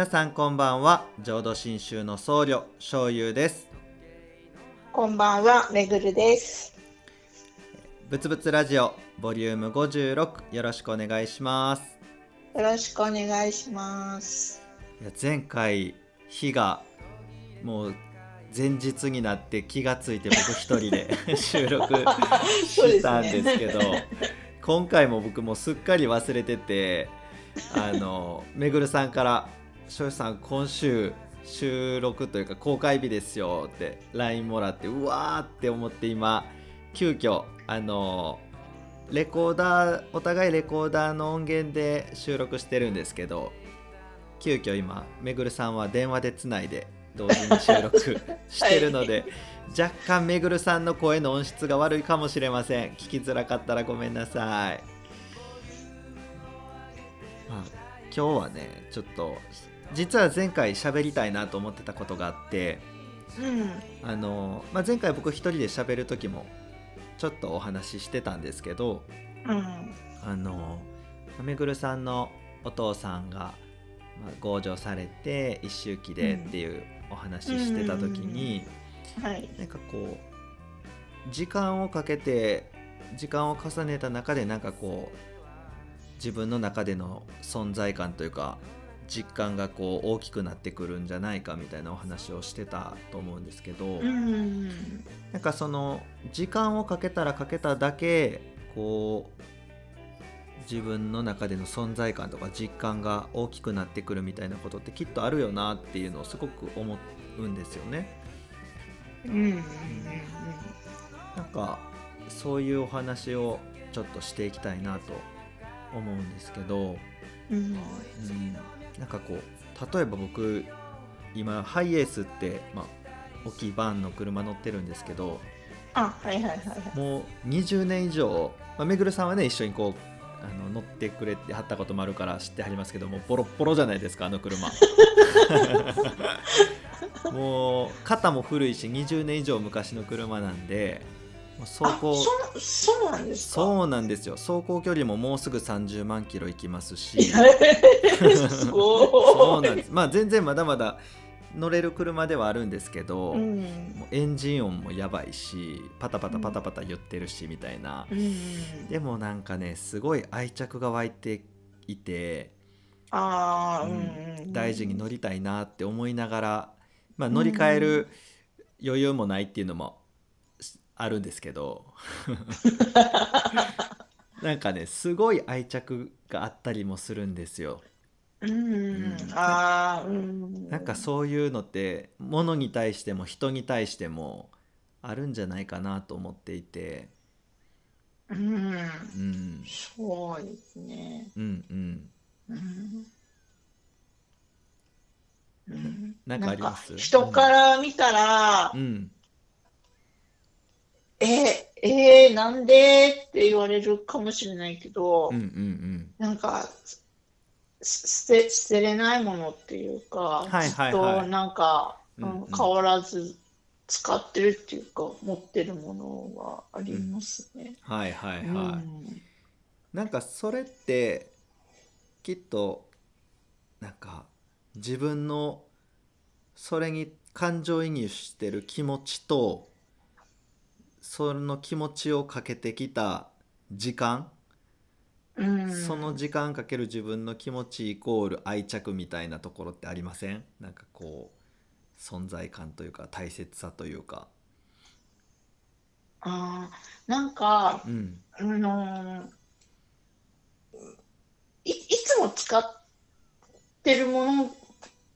皆さんこんばんは浄土真宗の僧侶醤油ですこんばんは、めぐるです。ぶつぶつラジオボリューム56よろしくお願いしますよろしくお願いします。いや前回日がもう前日になって気がついて僕一人で 収録 したんですけど今回も僕もすっかり忘れててあのめぐるさんから「庄司さん今週収録というか公開日ですよ」って LINE もらってうわーって思って今急遽あのレコーダーお互いレコーダーの音源で収録してるんですけど急遽今めぐるさんは電話でつないで同時に収録 してるので、若干めぐるさんの声の音質が悪いかもしれません。聞きづらかったらごめんなさい、まあ、今日はねちょっと実は前回喋りたいなと思ってたことがあってうん、あの、まあ、前回僕一人で喋る時もちょっとお話ししてたんですけどうん、あのめぐるさんのお父さんが、まあ、強情されて一周期でっていうお話ししてた時に、はい、なんかこう時間をかけて時間を重ねた中でなんかこう自分の中での存在感というか実感がこう大きくなってくるんじゃないかみたいなお話をしてたと思うんですけど、うん、なんかその時間をかけたらかけただけこう自分の中での存在感とか実感が大きくなってくるみたいなことってきっとあるよなっていうのをすごく思うんですよね。うん、うん、なんかそういうお話をちょっとしていきたいなと思うんですけど、うん、うん、なんかこう例えば僕今ハイエースって、まあ、大きいバンの車乗ってるんですけどあ、はいはいはいはい。もう20年以上、まあ、めぐるさんはね一緒にこうあの乗ってくれてはったこともあるから知ってはりますけどもうボロッボロじゃないですかあの車 もう肩も古いし20年以上昔の車なんで走あ、行そう、なんですか？そうなんですよ。走行距離ももうすぐ30万キロ行きますし。すごい。そうなんです。まあ全然まだまだ乗れる車ではあるんですけど、うん、エンジン音もやばいしパタパタパタパタ言ってるしみたいな、うん、でもなんかねすごい愛着が湧いていて、ああ、ううんん、大事に乗りたいなって思いながら、まあ、乗り換える余裕もないっていうのもあるんですけど。なんかねすごい愛着があったりもするんですよ。うん、ああ、うん、なんかそういうのって物に対しても人に対してもあるんじゃないかなと思っていて、うん、うん、そうですね。うんうん。うん。うんなんかあります？人から見たら、うんえ、えー、なんでって言われるかもしれないけど、うんうんなんか、す捨て、捨てれないものっていうか、はいはいはい。ずっとなんか、うんうん。うん変わらず使ってるっていうか、持ってるものはありますね。はいはいはい、うん。なんかそれってきっとなんか自分のそれに感情移入してる気持ちとその気持ちをかけてきた時間、うん。その時間かける自分の気持ちイコール愛着みたいなところってありません？なんかこう存在感というか大切さというか。あーなんか、うん。あのーい、いつも使ってるもの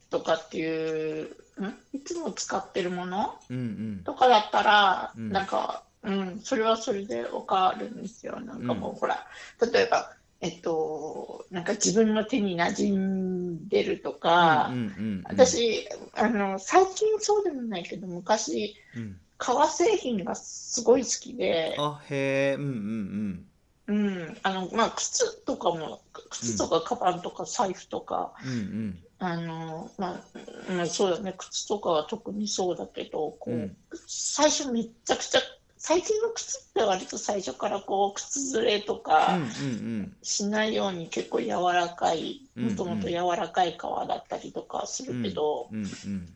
とかっていう、んいつも使ってるもの？うんうん。とかだったら、うん。なんか、うん、それはそれでわかるんですよ。なんかもう、うん。ほら、例えば、えっと、なんか自分の手に馴染んでるとか、うんうんうんうん。私、あの、最近そうでもないけど、昔、うん。革製品がすごい好きで、あへえうんうんうん、あの、まあ、靴とかも、靴とかカバンとか財布とか、うんうん。うんあの、まあ、まあ、そうだね、靴とかは特にそうだけど、こう、うん。最初めっちゃくちゃ好最近の靴って割と最初からこう靴ずれとうんかうん。しないように結構柔らかいうんうんもともと柔らかい革だったりとかするけど、うんうん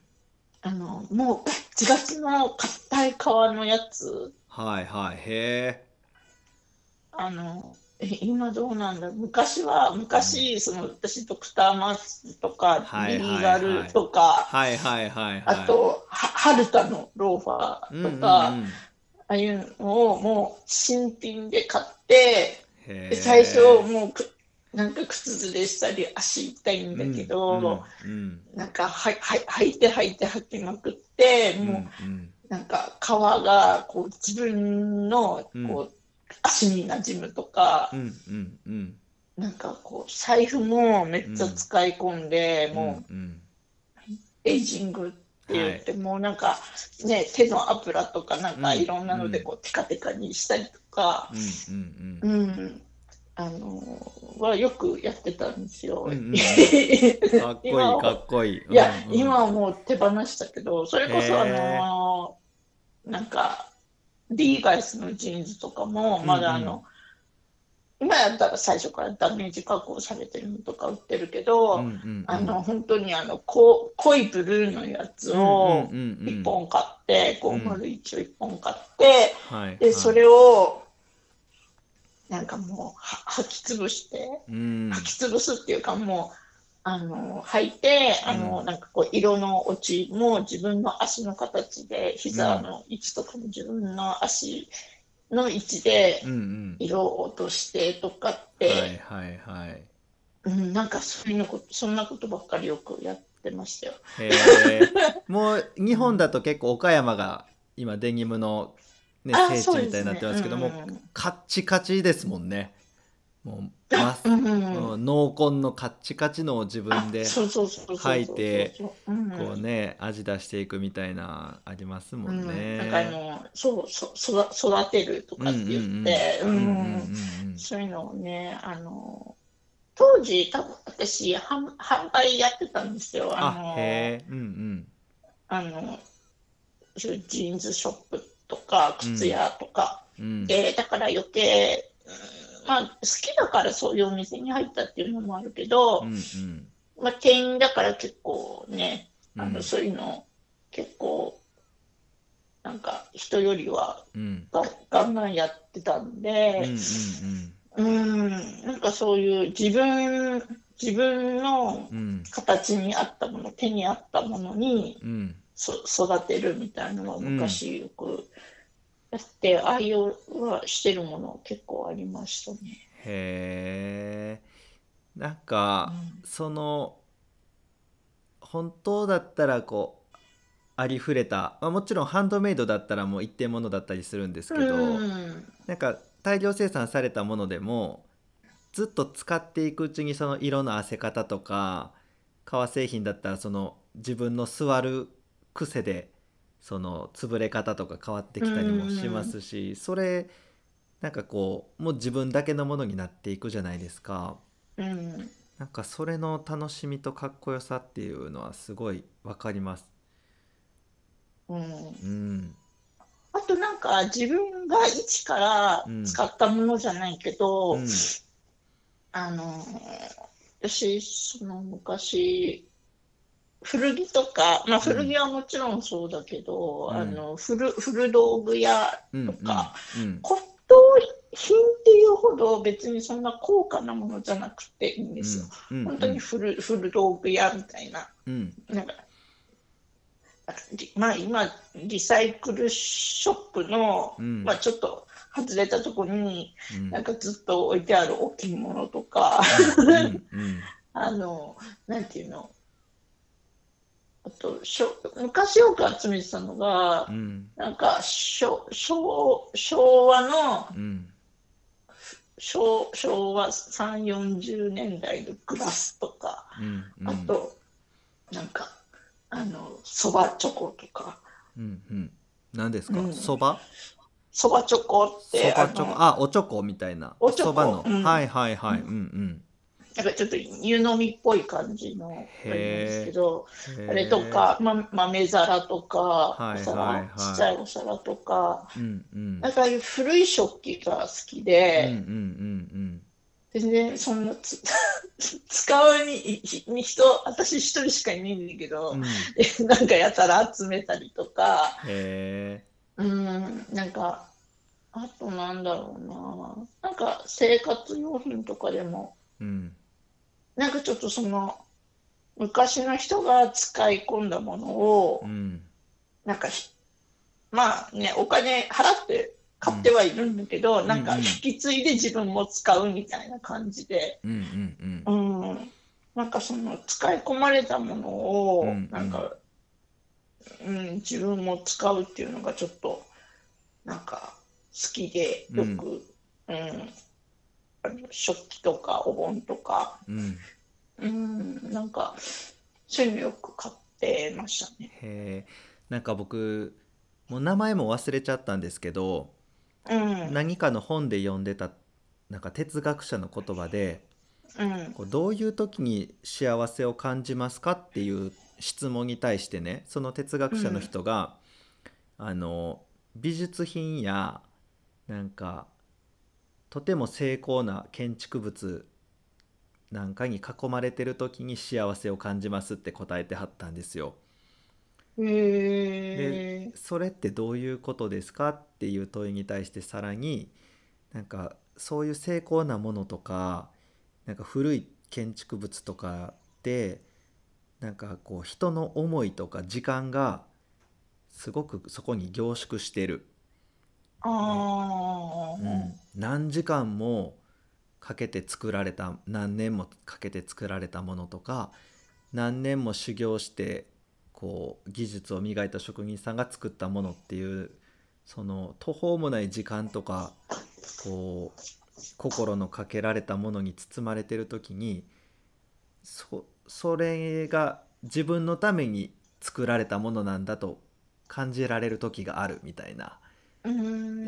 あのもうガッチガチの硬い革のやつはいはい。へあのえ今どうなんだ？昔は昔その私ドクターマースとかはいリーガルとか、はいはいはいはい。あとはハルタのローファうんうんうん。ーとか、ああいうのをもう新品で買ってで最初もうくなんか靴ずれしたり足痛いんだけど、うんうんなんかはは履いて履いて履きまくって、うんもううんなんか皮がこう自分のこう、うん足に馴染むとかう、んうんうん。なんかこう財布もめっちゃ使い込んで、もううん。うんエイジングって言って、もうなんかね手の油とかなんかうん。いろんなのでこうテカテカにしたりとか、うんうんうん、あのはよくやってたんですよ。うんうんいかっこいいかっこいい。や、うんうん。今はもう手放したけど、それこそあへー。のなんかリーガイスのジーンズとかもまだあの、今やったら最初からダメージ加工されてるのとか売ってるけど、うんうんうん。あの本当にあのこ濃いブルーのやつをうんうんうんうん。1本買って、うん501を1本買って、はいでそれをなんかもうは履き潰して、うん。履き潰すっていうかもうあの履いてあの、うん。なんかこう色の落ちも自分の足の形で膝の位置とかも自分の足の位置で色を落としてとかっはいて、はいはい。うん、なんかそういうのことそんなことばっかりよくやってましたよ。へえもう日本だと結構岡山が今デニムの、ね、あ聖地みたいになってますけども、ね。うんうんカッチカチですもんねもう、まうんうんうん。うん濃紺のカッチカチのを自分であそうそうそうそうそう。履いてうんこうね味出していくみたいなありますもんね。うん、なんかあのそうそう育育てるとかって言ってうんうんうんうんうんうんそういうのをねあの当時多分私販販売やってたんですよ。ああのへえうんうん。あのそういうジーンズショップとか靴屋とか、うん。でだから余計、うんまあ好きだからそういうお店に入ったっていうのもあるけど、うんうん。まあ、店員だから結構ねあの、うんそういうの結構なんか人よりはうん。がガンガンやってたんうんうんで、うん、なんかそういう自分自分の形に合ったもの手に合ったものに育てるみたいなのは昔よくやって、愛用はしてるもの結構ありましたね。へえ。なんか、うん。その本当だったらこうありふれた、まあ、もちろんハンドメイドだったらもう一定ものだったりするんですけど、うん。なんか大量生産されたものでもずっと使っていくうちにその色のあせ方とか革製品だったらその自分の座る癖でその潰れ方とか変わってきたりもしますしそれなんかこうもう自分だけのものになっていくじゃないですか。うんなんかそれの楽しみとかっこよさっていうのはすごいわかります。うんうん。あとなんか自分が一から使ったものじゃないけど、うんあの私その昔古着とか、まあ、古着はもちろんそうだけど、うん。あの古古道具屋うん。とか、うん。骨董品っていうほど別にそんな高価なものじゃなくていいんですよ。うん。本当に古古道具屋みたいな。うん。なんかりまあ今リサイクルショップの、うん。まあ、ちょっと外れたところにうん。なんかずっと置いてある置物とか、うん。うん。あのなんていうの？あとしょ昔よく集めてたのが、うんなんか昭昭昭和のうん昭昭和3 4 0年代のグラスとか、うんうんあとなんかあのそばチョコとか。うんうん。何ですか？うん。そば？そばチョコっそてばチョコ？あおチョコみたいな。おチョコ。そばの。うん。はいはいはい。うんうんなんかちょっと湯飲みっぽい感じのあれですけど、あれとへか、ま、豆皿とか、はいお皿、はい。はいちっちゃいお皿とか、ーうんうん。なんかああいう古い食器が好きうんうんで、うん。全然そんなつ 使うにに人、私一人しかいないんだけど、うん。う んなんかやたら集めたりとか、へうん、なんか、あとなんだろうな、なんか生活用品とかでも、ーうんなんかちょっとその、昔の人が使い込んだものをう、ん。なんかひ、まあね、お金払って買ってはいるんだけど、ん。なんか引き継いで自分も使うみたいな感じで、うんうんうん。うん、なんかその使い込まれたものをうんうん、なんか、うん、自分も使うっていうのがちょっと、なんか好きで、よく、うん、食器とかお盆とか、うん。うん、なんか、そういうのよく買ってましたね。へえ。なんか僕もう名前も忘れちゃったんですけどうん、何かの本で読んでたなんか哲学者の言葉でうん、こうどういう時に幸せを感じますかっていう質問に対してねその哲学者の人が、あの美術品やなんかとても精巧な建築物なんかに囲まれてる時に幸せを感じますって答えてはったんですよ。へえ、それってどういうことですかっていう問いに対してさらになんかそういう精巧なものとかなんか古い建築物とかでなんかこう人の思いとか時間がすごくそこに凝縮してる、ああ、うん何時間もかけて作られた何年もかけて作られたものとか何年も修行してこう技術を磨いた職人さんが作ったものっていうその途方もない時間とかこう心のかけられたものに包まれてる時にそそれが自分のために作られたものなんだと感じられる時があるみたいな。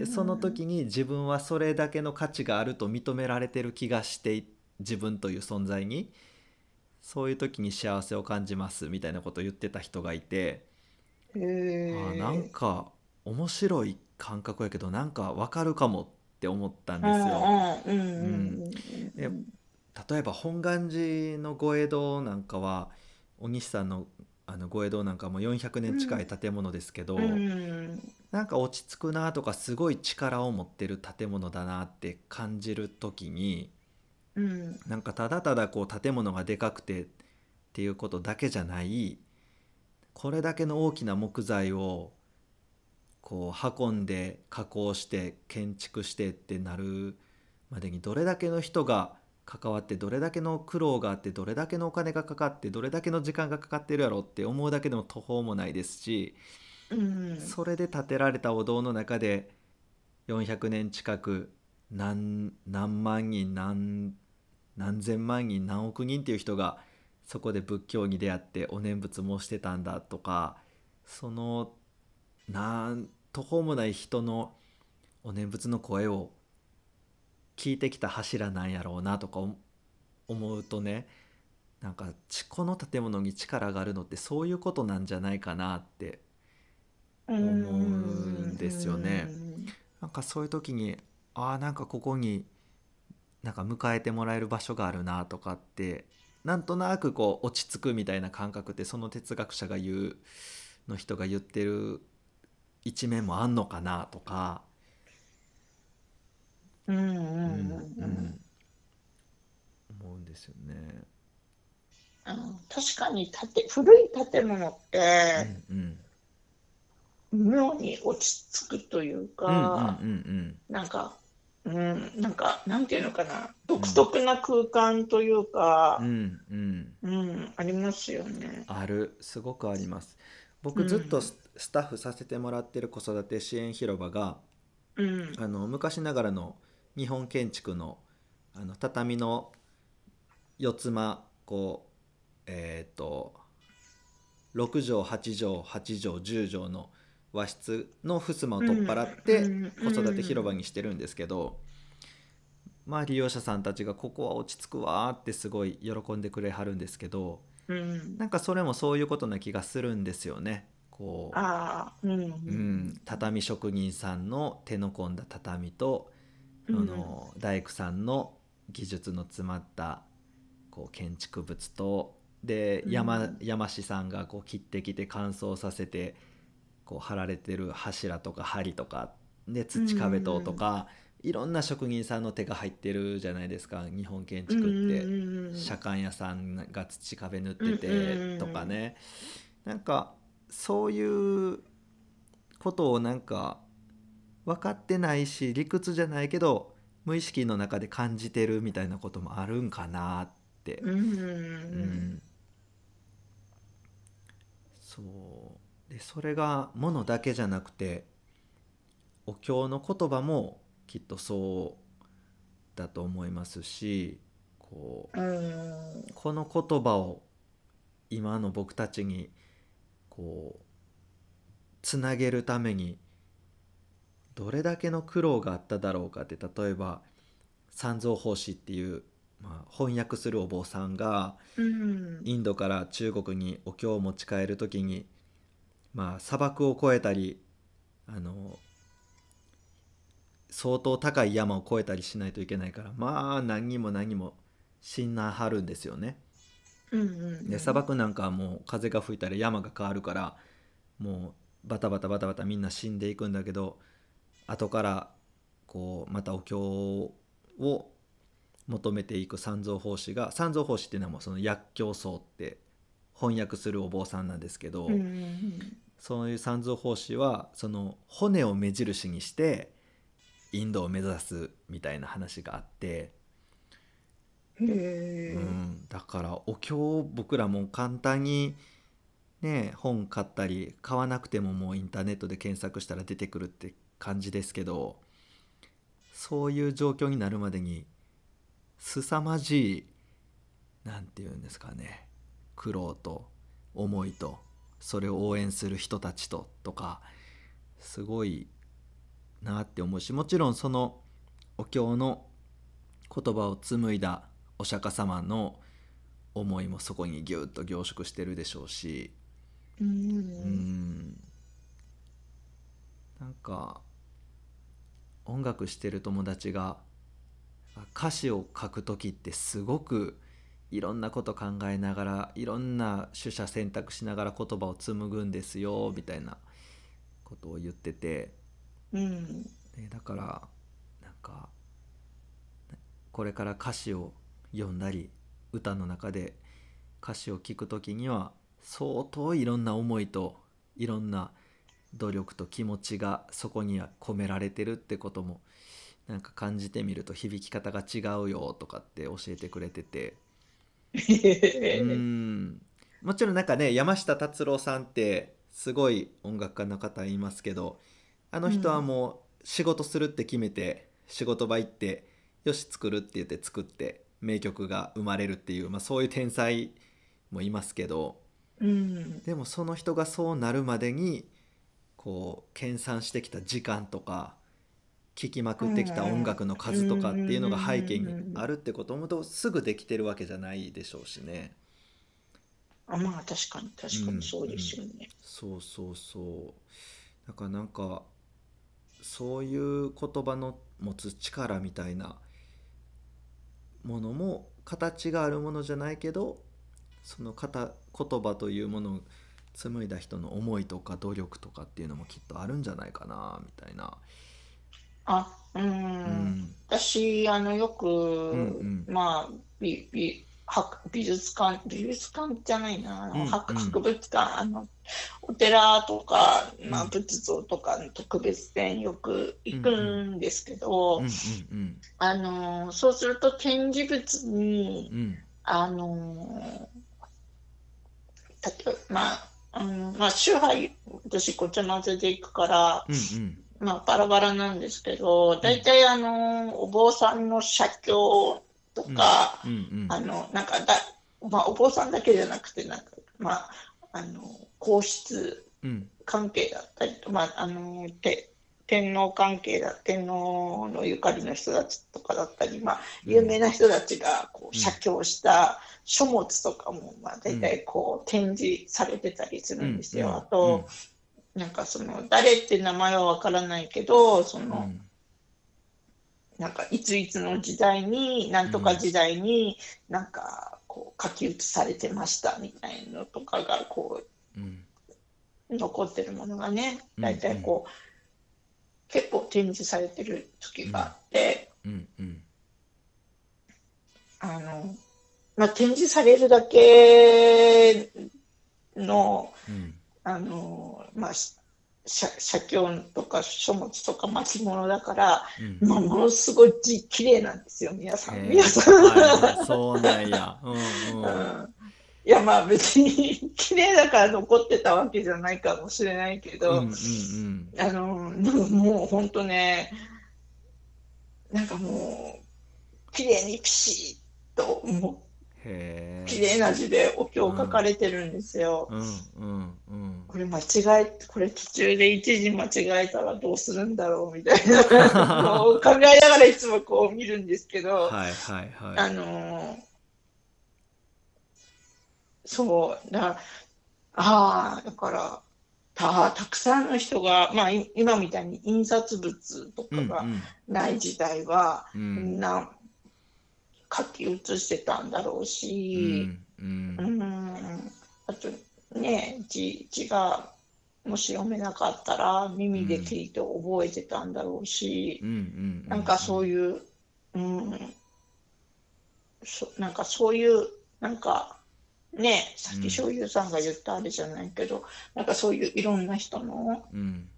その時に自分はそれだけの価値があると認められてる気がしてい自分という存在にそういう時に幸せを感じますみたいなことを言ってた人がいて、へえ、あーなんか面白い感覚やけどなんかわかるかもって思ったんですよ。うんで例えば本願寺の御江戸なんかはお西さんのあの御江戸なんかも400年近い建物ですけど、うん。なんか落ち着くなとかすごい力を持ってる建物だなって感じる時にうん。なんかただただこう建物がでかくてっていうことだけじゃないこれだけの大きな木材をこう運んで加工して建築してってなるまでにどれだけの人が関わってどれだけの苦労があってどれだけのお金がかかってどれだけの時間がかかってるやろって思うだけでも途方もないですしうん。それで建てられたお堂の中で400年近く何何万人何何千万人何億人っていう人がそこで仏教に出会ってお念仏もしてたんだとかそのなん途方もない人のお念仏の声を聞いてきた柱なんやろうなとか思思うとねなんかちこの建物に力があるのってそういうことなんじゃないかなって思うんですよね。なんかそういう時にああなんかここになんか迎えてもらえる場所があるなとかってなんとなくこう落ち着くみたいな感覚ってその哲学者が言うの人が言ってる一面もあんのかなとか、うんうんうん思うんですよね。うん確かに建古い建物ってうん妙に落ち着くといううんうんか、うん。なんか、うん、なんか、なんていうのかな、独特な空間というかうんうん。うんうん、ありますよね。ある。すごくあります。うん僕ずっとススタッフさせてもらってる子育て支援広場がうん、あの昔ながらの日本建築のあの畳の四つ間こうえっ、と6畳8畳8畳10畳の和室の襖を取っ払って子育て広場にしてるんですけどまあ利用者さんたちがここは落ち着くわーってすごい喜んでくれはるんですけどうん。なんかそれもそういうことな気がするんですよね。こう。うん、畳職人さんの手の込んだ畳と、うん。その大工さんの技術の詰まったこう建築物とでうん。山,、山師さんがこう切ってきて乾燥させてこう貼られてる柱とか梁とかで土壁ととか、いろんな職人さんの手が入ってるじゃないですか日本建築って。うん左官屋さんが土壁塗っててうん。とかね。なんかそういうことをなんか分かってないし理屈じゃないけど無意識の中で感じてるみたいなこともあるんかなって、うん。ううん。んそう。でそれがものだけじゃなくてお経の言葉もきっとそうだと思いますしこううん。この言葉を今の僕たちにこうつなげるためにどれだけの苦労があっただろうかって例えば三蔵法師っていう、まあ、翻訳するお坊さんがうんインドから中国にお経を持ち帰る時に、まあ、砂漠を越えたりあの相当高い山を越えたりしないといけないからまあ何人も何人も死んなはるんですよね。うんうんで砂漠なんかはもう風が吹いたら山が変わるからもうバタバタバタバタみんな死んでいくんだけど後からこうまたお経を求めていく三蔵法師が三蔵法師っていうのはもうその薬教僧って翻訳するお坊さんなんですけど、うんうんそういう三蔵法師はその骨を目印にしてインドを目指すみたいな話があって。うん、だからお経を僕らも簡単にね本買ったり買わなくてももうインターネットで検索したら出てくるって感じですけどそういう状況になるまでに凄まじいなんていうんですかね苦労と思いとそれを応援する人たちととかすごいなって思うしもちろんそのお経の言葉を紡いだお釈迦様の思いもそこにギュッと凝縮してるでしょうし。ううんん。なんか音楽してる友達が歌詞を書く時ってすごくいろんなこと考えながらいろんな取捨選択しながら言葉を紡ぐんですよみたいなことを言ってて。うんね、だからなんかこれから歌詞を読んだり歌の中で歌詞を聞く時には相当いろんな思いといろんな努力と気持ちがそこには込められてるってこともなんか感じてみると響き方が違うよとかって教えてくれてて。うん。もちろんなんかね山下達郎さんってすごい音楽家の方いますけどあの人はもう仕事するって決めて仕事場行ってよし作るって言って作って名曲が生まれるっていう、まあ、そういう天才もいますけど。うん。でもその人がそうなるまでにこう研鑽してきた時間とか聴きまくってきた音楽の数とかっていうのが背景にあるってことを思うとすぐできてるわけじゃないでしょうしね。あまあ確かに確かにそうですよね。そうそうそうだからなんかそういう言葉の持つ力みたいなものも形があるものじゃないけどその型言葉というものを紡いだ人の思いとか努力とかっていうのもきっとあるんじゃないかなみたいな。あ、うん、うん私あのよく、んうん。まあ美美博美術館美術館じゃないな。あの、うん博うん。博物館あのお寺とか、まあ、うん仏像とかの特別展よく行くんですけど、あのそうすると展示物にうんうん。あの例えばまああのまあ宗派私ごちゃ混ぜで行くから、うんうん。まあ、バラバラなんですけど、大体あの、お坊さんの写経とか、うんうんあの、なんかだ、まあ、お坊さんだけじゃなくて、なんか、まあ、あの、皇室うん。関係だったりと、まあ、あの、て天皇関係だ、天皇のゆかりの人たちとかだったり、まあ、有名な人たちがこう写経した書物とかも、まあ、大体こう展示されてたりするんですよ。あと、なんかその、誰って名前はわからないけど、その、なんかいついつの時代に、なんとか時代に、なんかこう書き写されてましたみたいなのとかがこう、残ってるものがね、大体こう、結構展示されてる時があって、あの、まあ、展示されるだけの、あの、まあ、写写経とか書物とか巻物だから、うん、まあ、ものすごい字綺麗なんですよ皆さん。皆さん、はい、そうなんや、うんうん。うん、いやまあ別に綺麗だから残ってたわけじゃないかもしれないけど、うんうんうん、あのもう本当ねなんかもう綺麗にピシッともう綺麗な字でお経を書かれてるんですよ。うんうんうん、これ間違えこれ途中で一時間違えたらどうするんだろうみたいな考えながらいつもこう見るんですけど、はいはいはい、あのーそう、だああ、だから、たたくさんの人が、まあ、今みたいに印刷物とかがない時代は、うん、みんな書き写してたんだろうし、うん、うん、あとね字字がもし読めなかったら耳で聞いて覚えてたんだろうし、うん、なんかそういう、うん、そなんかそういうなんかねさっき醤油さんが言ったあれじゃないけど、うん、なんかそういういろんな人の、うん、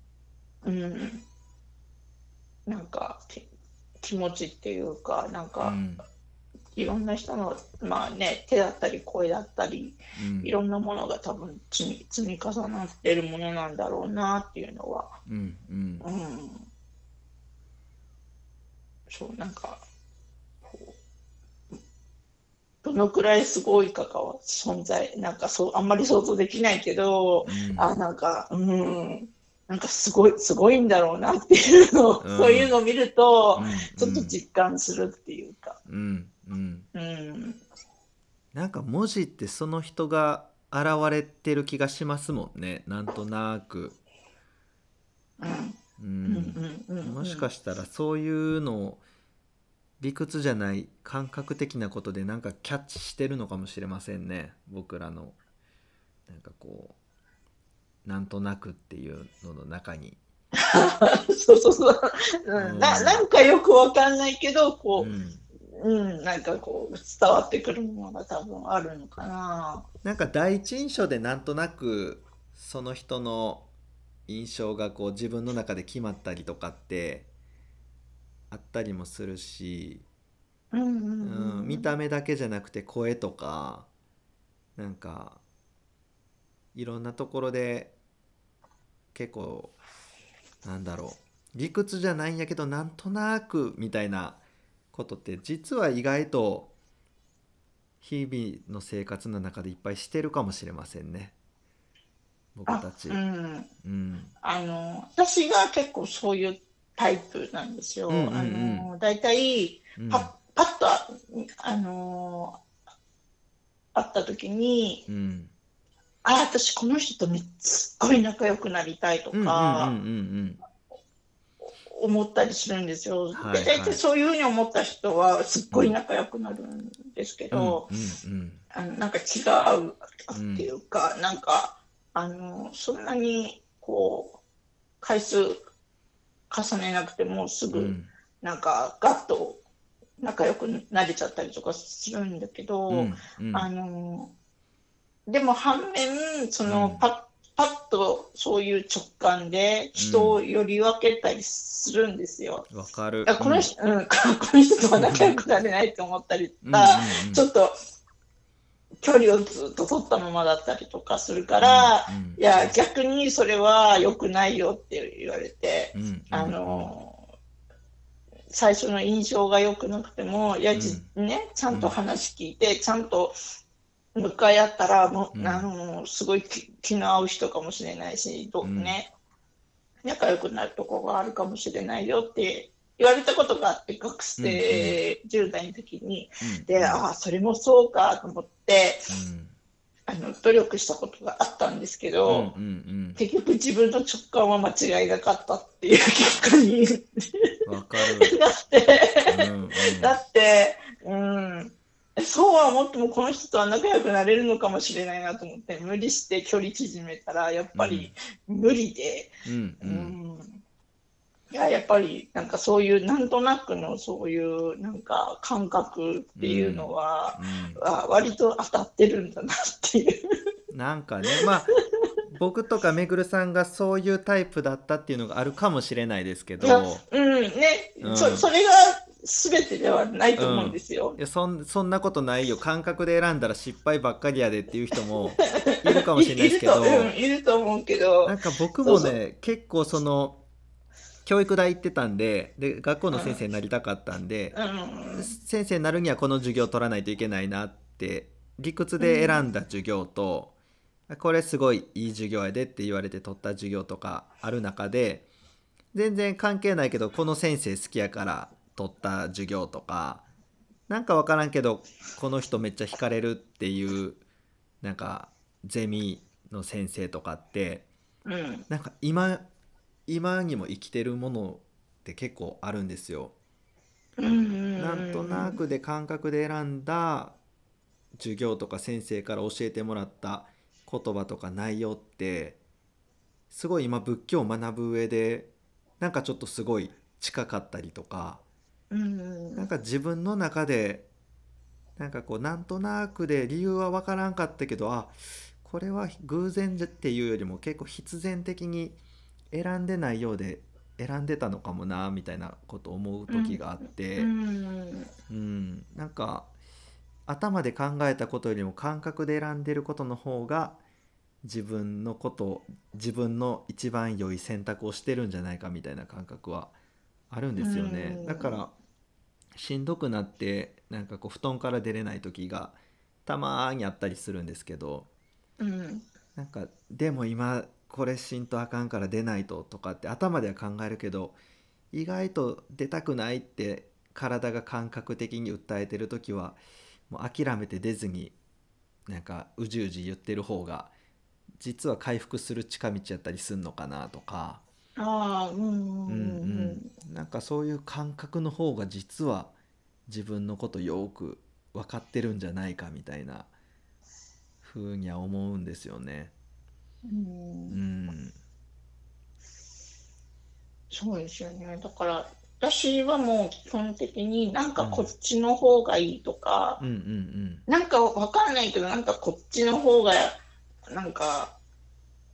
うん、なんか気持ちっていうかなんか、うん、いろんな人のまあね手だったり声だったり、いろんなものが多分積み積み重なってるものなんだろうなっていうのは、うん。そうなんかどのくらいすごいかかは存在、なんかそう、あんまり想像できないけど、うん、あ、なんか、うん、なんかすごい、すごいんだろうなっていうのを、うん、そういうのを見ると、うん、ちょっと実感するっていうか。うん、うん。うん。なんか文字ってその人が現れてる気がしますもんね、なんとなく。うん。うん。もしかしたらそういうのを、理屈じゃない感覚的なことでなんかキャッチしてるのかもしれませんね。僕らのなんかこうなんとなくっていうのの中に。そうそうそう、うん、ななんかよくわかんないけどこう、うん。うん、なんかこう伝わってくるものが多分あるのかな。なんか第一印象でなんとなくその人の印象がこう自分の中で決まったりとかってあったりもするし、うん見た目だけじゃなくて声とかなんかいろんなところで結構なんだろう。理屈じゃないんやけどなんとなくみたいなことって実は意外と日々の生活の中でいっぱいしてるかもしれませんね。僕たち。うん、うん、あの私が結構そういうタイプなんですよ。うんうんうん、あの大体パッ、パッとあの会った時に、うん、あ私この人とすっごい仲良くなりたいとか、思ったりするんですよ。はいはい、で大体そういうふうに思った人はすっごい仲良くなるんですけど、あのなんか違うっていうか、うん、なんかあのそんなにこう回数重ねなくてもすぐなんかガッと仲良くなれちゃったりとかするんだけど、うんうん、あのでも反面そのパッ、パッとそういう直感で人をより分けたりするんですよ。わ、かる。この人、うん、この人とは仲良くなれないと思ったりとか、ちょっと距離をずっと取ったままだったりとかするから、うんうん、いや逆にそれは良くないよって言われて、うんうん、あの最初の印象が良くなくてもいや、うん、ね、ちゃんと話聞いて、ちゃんと向かい合ったらもう、あのすごい気の合う人かもしれないしど、ね、仲良くなるところがあるかもしれないよって言われたことがあって学生、10代の時に。でああそれもそうかと思って、あの努力したことがあったんですけうんど、うん。結局自分の直感は間違いなかったっていう結果に。なって。うんうん。だって、うん、そうは思ってもこの人とは仲良くなれるのかもしれないなと思って無理して距離縮めたらやっぱり無理で、うんううんんいややっぱりなんかそういうなんとなくのそういうなんか感覚っていうのは、あ割と当たってるんだなっていう。うんなんかねまあ僕とかめぐるさんがそういうタイプだったっていうのがあるかもしれないですけど。うんね、うん。そそれが全てではないと思うんですよ。い。やそんそんなことないよ。感覚で選んだら失敗ばっかりやでっていう人もいるかもしれないですけど。いると、うん、いると思うけど。なんか僕もね結構その教育大行ってたんでで学校の先生になりたかったんで、うん。先生になるにはこの授業を取らないといけないなって理屈で選んだ授業と、これすごいいい授業やでって言われて取った授業とかある中で全然関係ないけどこの先生好きやから取った授業とかなんか分からんけどこの人めっちゃ惹かれるっていうなんかゼミの先生とかってうん。なんか今今にも生きてるものって結構あるんですよ。うんなんとなくで感覚で選んだ授業とか先生から教えてもらった言葉とか内容ってすごい今仏教を学ぶ上でなんかちょっとすごい近かったりとかうんなんか自分の中でなんかこうなんとなくで理由は分からんかったけどあこれは偶然っていうよりも結構必然的に選んでないようで選んでたのかもなみたいなことを思う時があって。うん。うん、なんか頭で考えたことよりも感覚で選んでることの方が自分のこと自分の一番良い選択をしてるんじゃないかみたいな感覚はあるんですよね。うん。だからしんどくなってなんかこう布団から出れない時がたまーにあったりするんですけどうん。なんかでも今これしんとあかんから出ないととかって頭では考えるけど意外と出たくないって体が感覚的に訴えてる時はもう諦めて出ずになんかうじうじ言ってる方が実は回復する近道やったりすんのかなとか、ああうんうんうん。うんうん、なんかそういう感覚の方が実は自分のことよく分かってるんじゃないかみたいな風には思うんですよね。うん。うん。そうですよね。だから私はもう基本的になんかこっちの方がいいとかうんうんなんかわかんないけどなんかこっちの方がなんか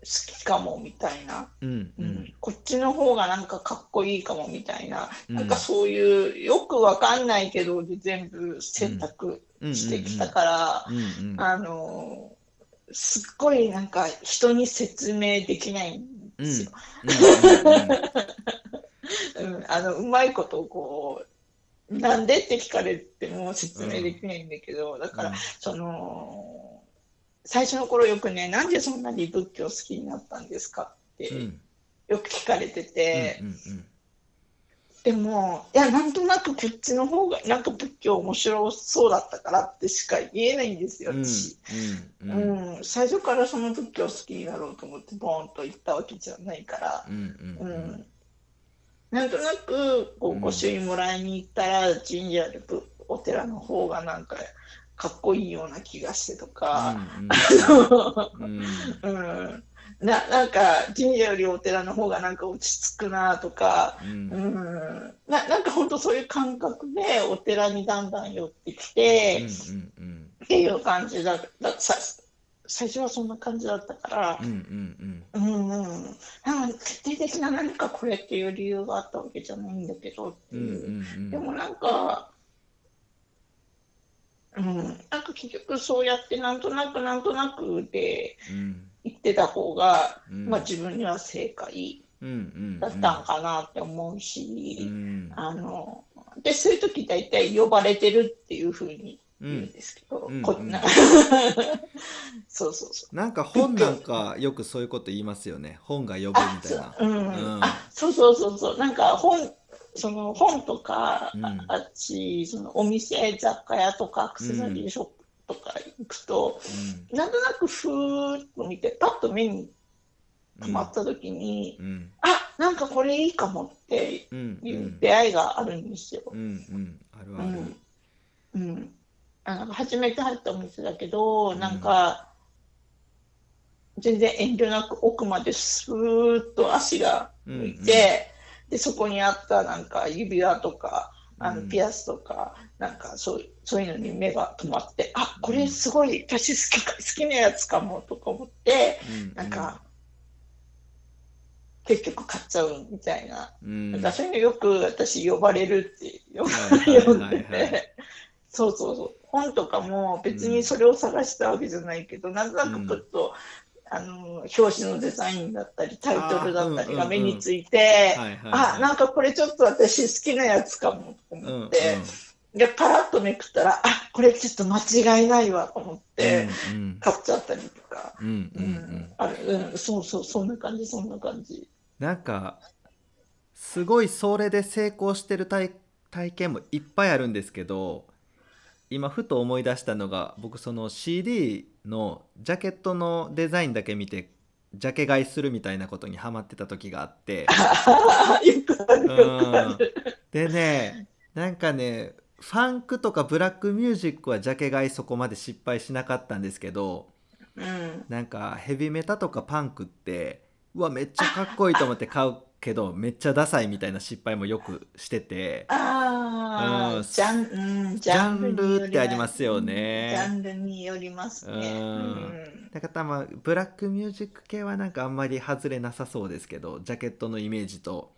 好きかもみたいな、うんうん。ううん。ん、こっちの方がなんかかっこいいかもみたいな、うん。なんかそういうよくわかんないけど全部選択うんしてきたから、うんうんあのすっごいなんか人に説明できないんですよ。うん。あのうまいことをこうなん。でって聞かれても説明できないん。だけど、だからその最初の頃よくねなん。でそん。なに仏教好きになったん。ですかってよく聞かれてて、うん。うん。でもいやなんとなくこっちの方がなんか仏教面白そうだったからってしか言えないんですようん私。うんううん。ん、最初からその仏教好きになろうと思ってボーンと行ったわけじゃないから、うんううん。ん、なんとなくこうんう御朱印もらいに行ったら神社でぶお寺の方がなんかかっこいいような気がしてとか、うん。うん、ななんか神社よりお寺の方がなんか落ち着くなとか、うん。うん、ななんか本当そういう感覚でお寺にだんだん寄ってきて、うんっていう感じだださ最初はそんな感じだったからう、んうんうん。うん、なんか決定的な何かこれっていう理由があったわけじゃないんだけどってう。んうんいうう、ん。でもなんか、うん、なんか結局そうやってなんとなくなんとなくでうん言ってた方が、うん。まあ、自分には正解うんうんだったんかなって思うし、うん。あのでそういう時大体呼ばれてるっていうふうにう言うんん。ですけど、そうそうそう。なんか本なんかよくそういうこと言いますよね。本が呼ぶみたいな。そう,、そうそうそうそう。なんか本、その本とか、あっち、そのお店、雑貨屋とかアクセサリーショップとか行くと、なんとなくふーっと見て、パッと目にうん止まった時に、うん。あなんかこれいいかもってうんういうん。出会いがあるんですよ。うんうん。あるある。うん。うん。あなんか初めて入ったお店だけど、なんか、全然遠慮なく奥までスーッと足が向いて、で、そこにあったなんか指輪とか、あうん。のピアスとか、なんかそうそういうのに目が止まって、あこれすごい私好きか好きなやつかもとか思って、うん。なんか、結局買っちゃうみたいな。うん。そういうのよく私呼ばれるって呼んでて、そうそうそう。本とかも別にそれを探したわけじゃないけど、なんとなくプッと、あの、表紙のデザインだったり、タイトルだったりが目について、あ、なんかこれちょっと私好きなやつかもとうん思って、で、パラッとめくったら、あ、これちょっと間違いないわと思って、うん買っちゃったりとか。そうそう、そんな感じ、そんな感じ。なんかすごいそれで成功してる体体験もいっぱいあるんですけど今ふと思い出したのが僕その CD のジャケットのデザインだけ見てジャケ買いするみたいなことにハマってた時があって。でねなんかねファンクとかブラックミュージックはジャケ買いそこまで失敗しなかったんですけどうん。なんかヘビメタとかパンクってうわめっちゃかっこいいと思って買うけど めっちゃダサいみたいな失敗もよくしててああ、うんジャン、ルってありますよねジャンルによりますね。うんうんだから多分ブラックミュージック系はなんかあんまり外れなさそうですけどジャケットのイメージと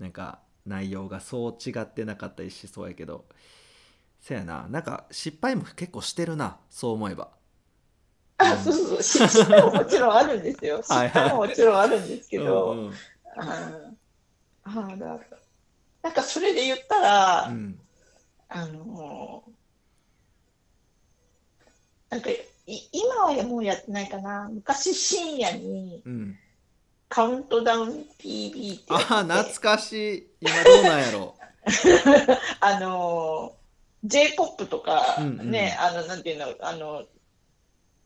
なんか内容がそう違ってなかったりしそうやけどせやな。なんか失敗も結構してるなそう思えば。あ、そうそう、失敗ももちろんあるんですよ。失 はい。敗ももちろんあるんですけうど、んうん。あああだなんかそれで言ったら、うん。あのなんかい今はもうやってないかな。昔深夜にうん。カウントダウン TV ってああ懐かしい。今どうなんやろ。あの J-POP とかうんうん。ね、あのなんていうのあの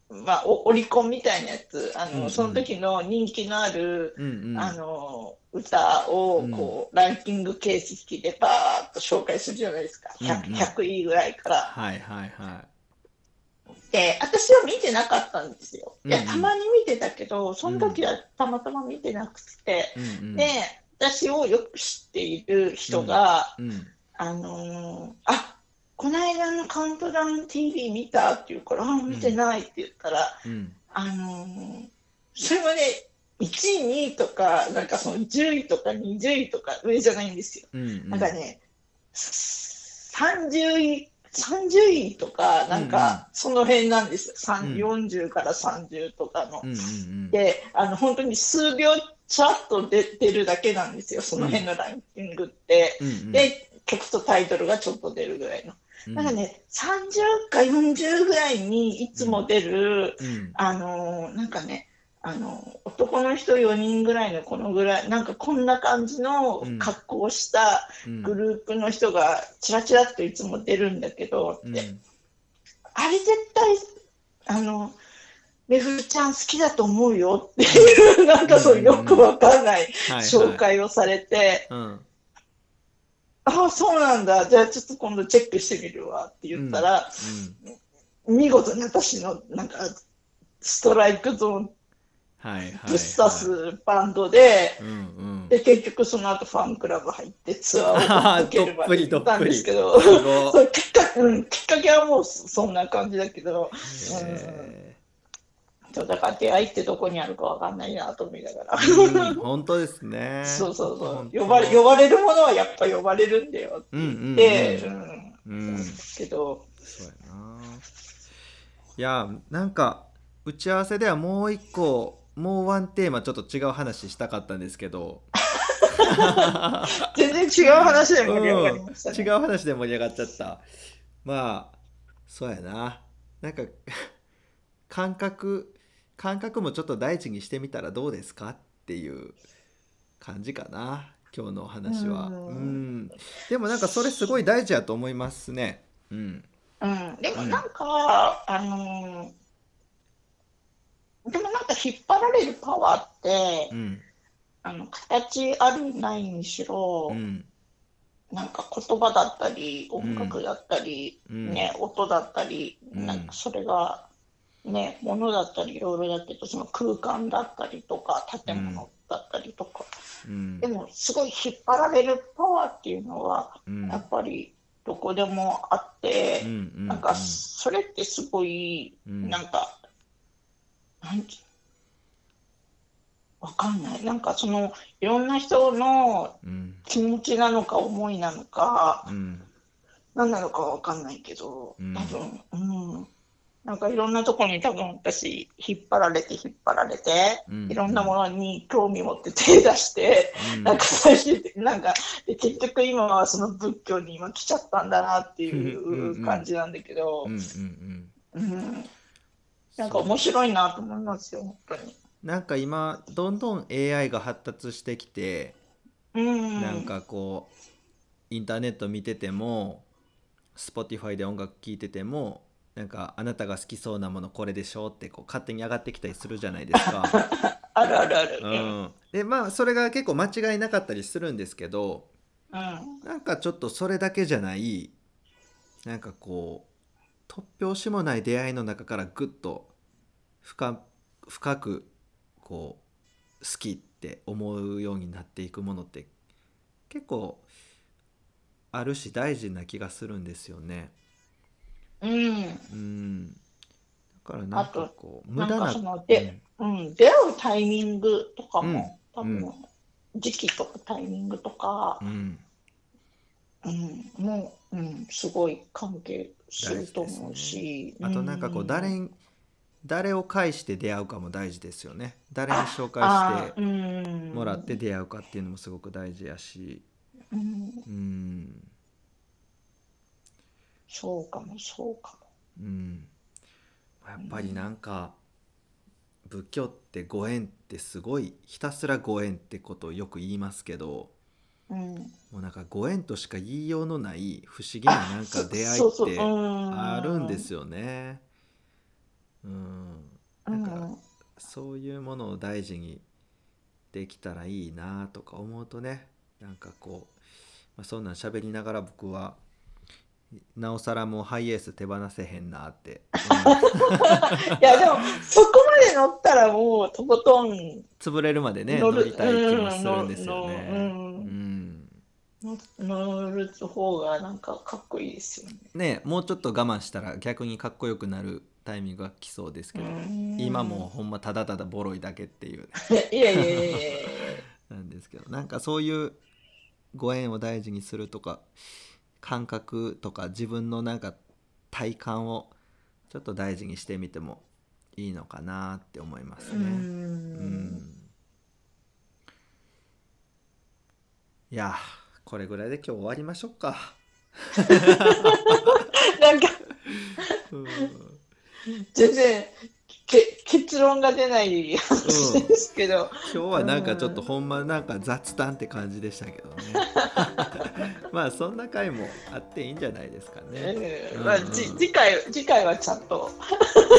まあおオリコンみたいなやつあの、うんうん。その時の人気のある、うんうん。あの歌をこう、ランキング形式でバーッと紹介するじゃないですか。100,、うんうん。100位ぐらいから。はいはいはで私は見てなかったんですよ。いやうん。うんたまに見てたけどその時はたまたま見てなくて、い。うんうん、で私をよく知っている人が、うん。あのーあこの間のカウントダウン TV 見たって言うから、あ見てないって言ったら、うんあのーそれまで1位、2位とか、なんかその10位とか20位とか上じゃないんですよ。うんうんなんかね、30位、30位とか、なんうんうんかその辺なんですよ。三うん40から30とかの。うんうんうんで、あの本当に数秒ちゃっと出てるだけなんですよ、その辺のランキングって。うんうんで、曲とタイトルがちょっと出るぐらいの。うん。なんかね、30か40ぐらいにいつも出る、うん。あのーなんかね、あのー男の人4人ぐらいのこのぐらい、なんかこんな感じの格好をしたうん。グループの人がちらちらっといつも出るんだけど、うん。ってあれ絶対、あの、めふちゃん好きだと思うよっていう、なんかそうよくわかんない紹介をされて、うん。ああ、そうなんだ、じゃあちょっと今度チェックしてみるわって言ったら、見事に私のなんかストライクゾーンぶっ刺すバンドで、うんうん。で結局その後ファンクラブ入ってツアーを受けるまで行ったんですけど、きっかけうん きっかけはもうそんな感じだけど、へそうだから出会いってどこにあるかわかんないなと思いながら。ーうん本当ですね。そうそうそう。呼ばれ呼ばれるものはやっぱ呼ばれるんだよってうんうんうん言って、うんうんけど。そうやな。いやなんか打ち合わせではもう一個もうワンテーマちょっと違う話したかったんですけど。全然違う話で盛り上がりましたね。うん違う話で盛り上がっちゃった。まあそうやな。なんか 感覚感覚もちょっと大事にしてみたらどうですかっていう感じかな今日のお話は。ううん。んでもなんかそれすごい大事やと思いますね。うん。うん、でもなんか、あのーでもなんか引っ張られるパワーって、うん。あの形あるないにしろ、うん。なんか言葉だったり、音楽だったり、うん。ね、音だったり、うん。なんかそれが、ね、物だったりいろいろだけど、その空間だったりとか、建物だったりとか、うん。でもすごい引っ張られるパワーっていうのは、うん。やっぱりどこでもあって、うんうんなんかそれってすごい、うん。なんか、なんてわかんない。なんかその、いろんな人のうん。気持ちなのか思いなのか、うん。何なのかわかんないけど、うん。多分、うん。なんかいろんなところに多分私、引っ張られて引っ張られて、うんいろんなものに興味持って手出して、うんなんか最終的になんか、で結局今はその仏教に今来ちゃったんだなっていう感じなんだけど。なんか面白いなと思いますよ、本当に。なんか今どんどん AI が発達してきて、うん。なんかこうインターネット見てても Spotify で音楽聴いててもなんかあなたが好きそうなものこれでしょってこう勝手に上がってきたりするじゃないですか。あるあるある。ううん。ん、でまあそれが結構間違いなかったりするんですけどうん。なんかちょっとそれだけじゃないなんかこう突拍子もない出会いの中からぐっと深深くこう好きって思うようになっていくものって結構あるし大事な気がするんですよね。うん。うん、だからなんかこう無駄なかそので、うん、出会うタイミングとかも、多うん。分、時期とかタイミングとかう、ん。うん、もう、うん、すごい関係すると思うし、あとなんかこう誰誰を介して出会うかも大事ですよね。誰に紹介してもらって出会うかっていうのもすごく大事やし、うん、うん、そうかも、そうかうん、やっぱりなんか仏教ってご縁ってすごいひたすらご縁ってことをよく言いますけど、も。うん、もうなんかご縁としか言いようのない不思議ななんか出会いってあるんですよ。よね。うん、うんだからそういうものを大事にできたらいいなとか思うとねなんかこう、まあ、そんなん喋りながら僕はなおさらもうハイエース手放せへんなって いや、でも、そこまで乗ったらもう、とことん潰れるまでね乗りたい気もするんですよね。う乗る方がなんかかっこいいですよね。ねもうちょっと我慢したら逆にかっこよくなるタイミングが来そうですけど、うん今もうほんまただただボロいだけっていう いやいやいやいやいや。なんですけどなんかそういうご縁を大事にするとか感覚とか自分のなんか体感をちょっと大事にしてみてもいいのかなって思いますうね。うんん。いやこれぐらいで今日終わりましょうか。なんかうん全然け結論が出ない話ですけど、今日はなんかちょっとほんまなんか雑談って感じでしたけどね。まあそんな回もあっていいんじゃないですかね。うんまあ、じ次回次回はちゃんと。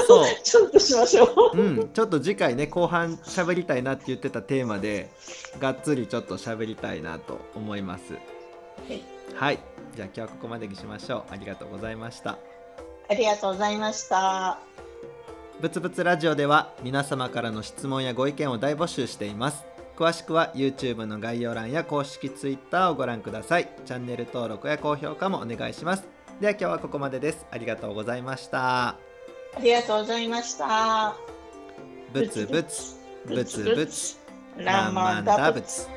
そう。ちゃんとしましょう。うん、ちょっと次回ね後半喋りたいなって言ってたテーマでがっつりちょっと喋りたいなと思います。はい。はい。じゃあ今日はここまでにしましょう。ありがとうございました。ありがとうございました。ぶつぶつラジオでは皆様からの質問やご意見を大募集しています詳しくは YouTube の概要欄や公式 Twitter をご覧ください。チャンネル登録や高評価もお願いします。では今日はここまでです。ありがとうございました。ありがとうございました。ぶつぶつぶつぶつラーマンダブツ。